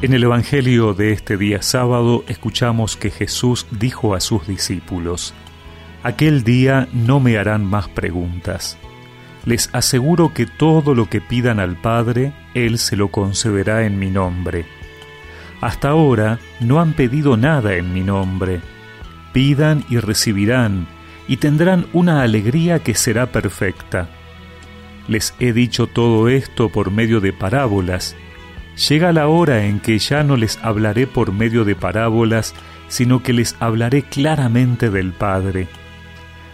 En el Evangelio de este día sábado escuchamos que Jesús dijo a sus discípulos, Aquel día no me harán más preguntas. Les aseguro que todo lo que pidan al Padre, Él se lo concederá en mi nombre. Hasta ahora no han pedido nada en mi nombre. Pidan y recibirán, y tendrán una alegría que será perfecta. Les he dicho todo esto por medio de parábolas, Llega la hora en que ya no les hablaré por medio de parábolas, sino que les hablaré claramente del Padre.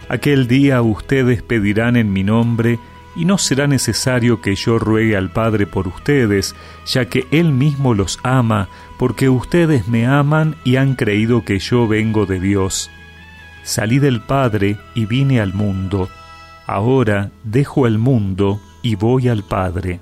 Aquel día ustedes pedirán en mi nombre, y no será necesario que yo ruegue al Padre por ustedes, ya que Él mismo los ama, porque ustedes me aman y han creído que yo vengo de Dios. Salí del Padre y vine al mundo. Ahora dejo el mundo y voy al Padre.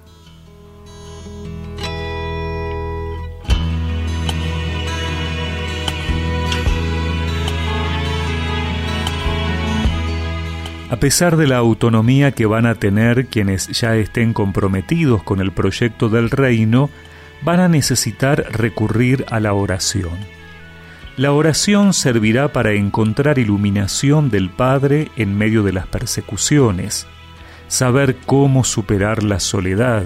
A pesar de la autonomía que van a tener quienes ya estén comprometidos con el proyecto del reino, van a necesitar recurrir a la oración. La oración servirá para encontrar iluminación del Padre en medio de las persecuciones, saber cómo superar la soledad,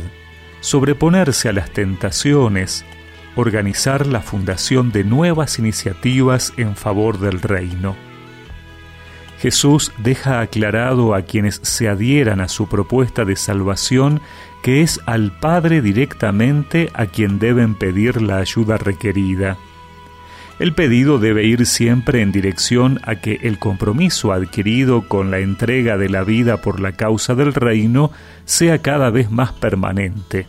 sobreponerse a las tentaciones, organizar la fundación de nuevas iniciativas en favor del reino. Jesús deja aclarado a quienes se adhieran a su propuesta de salvación que es al Padre directamente a quien deben pedir la ayuda requerida. El pedido debe ir siempre en dirección a que el compromiso adquirido con la entrega de la vida por la causa del reino sea cada vez más permanente.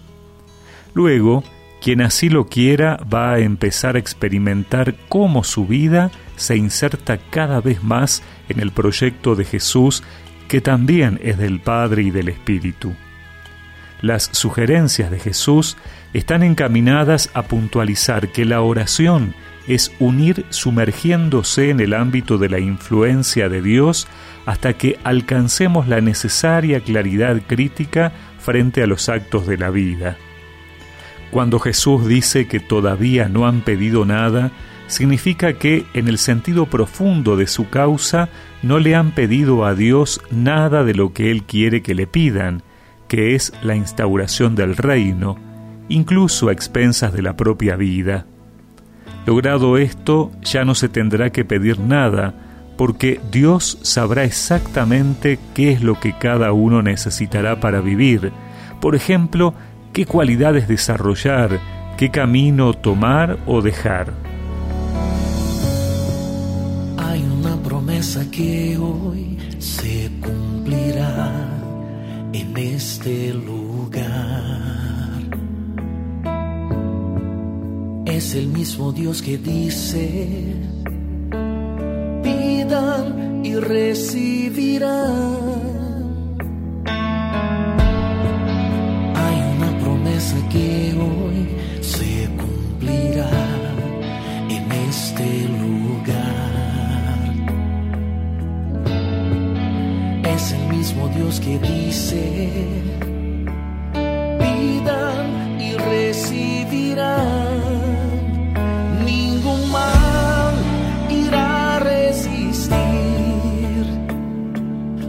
Luego, quien así lo quiera va a empezar a experimentar cómo su vida se inserta cada vez más en el proyecto de Jesús, que también es del Padre y del Espíritu. Las sugerencias de Jesús están encaminadas a puntualizar que la oración es unir sumergiéndose en el ámbito de la influencia de Dios hasta que alcancemos la necesaria claridad crítica frente a los actos de la vida. Cuando Jesús dice que todavía no han pedido nada, significa que en el sentido profundo de su causa no le han pedido a Dios nada de lo que Él quiere que le pidan, que es la instauración del reino, incluso a expensas de la propia vida. Logrado esto, ya no se tendrá que pedir nada, porque Dios sabrá exactamente qué es lo que cada uno necesitará para vivir. Por ejemplo, qué cualidades desarrollar, qué camino tomar o dejar. Hay una promesa que hoy se cumplirá en este lugar. Es el mismo Dios que dice, pidan y recibirán este lugar. Es el mismo Dios que dice, pidan y recibirán. Ningún mal irá a resistir.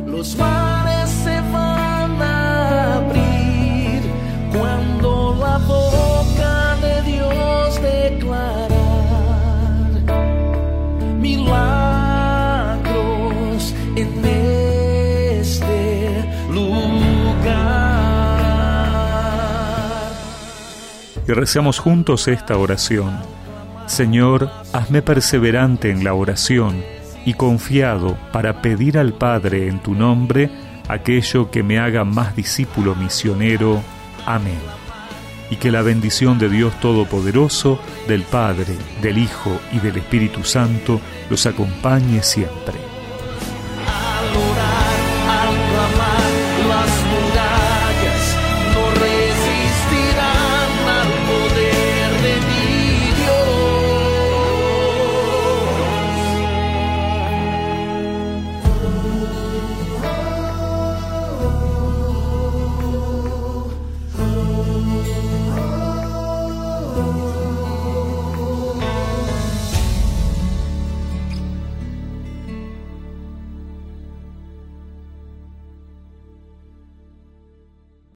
Los y juntos esta oración. Señor, hazme perseverante en la oración y confiado para pedir al Padre en tu nombre aquello que me haga más discípulo misionero. Amén. Y que la bendición de Dios Todopoderoso, del Padre, del Hijo y del Espíritu Santo los acompañe siempre.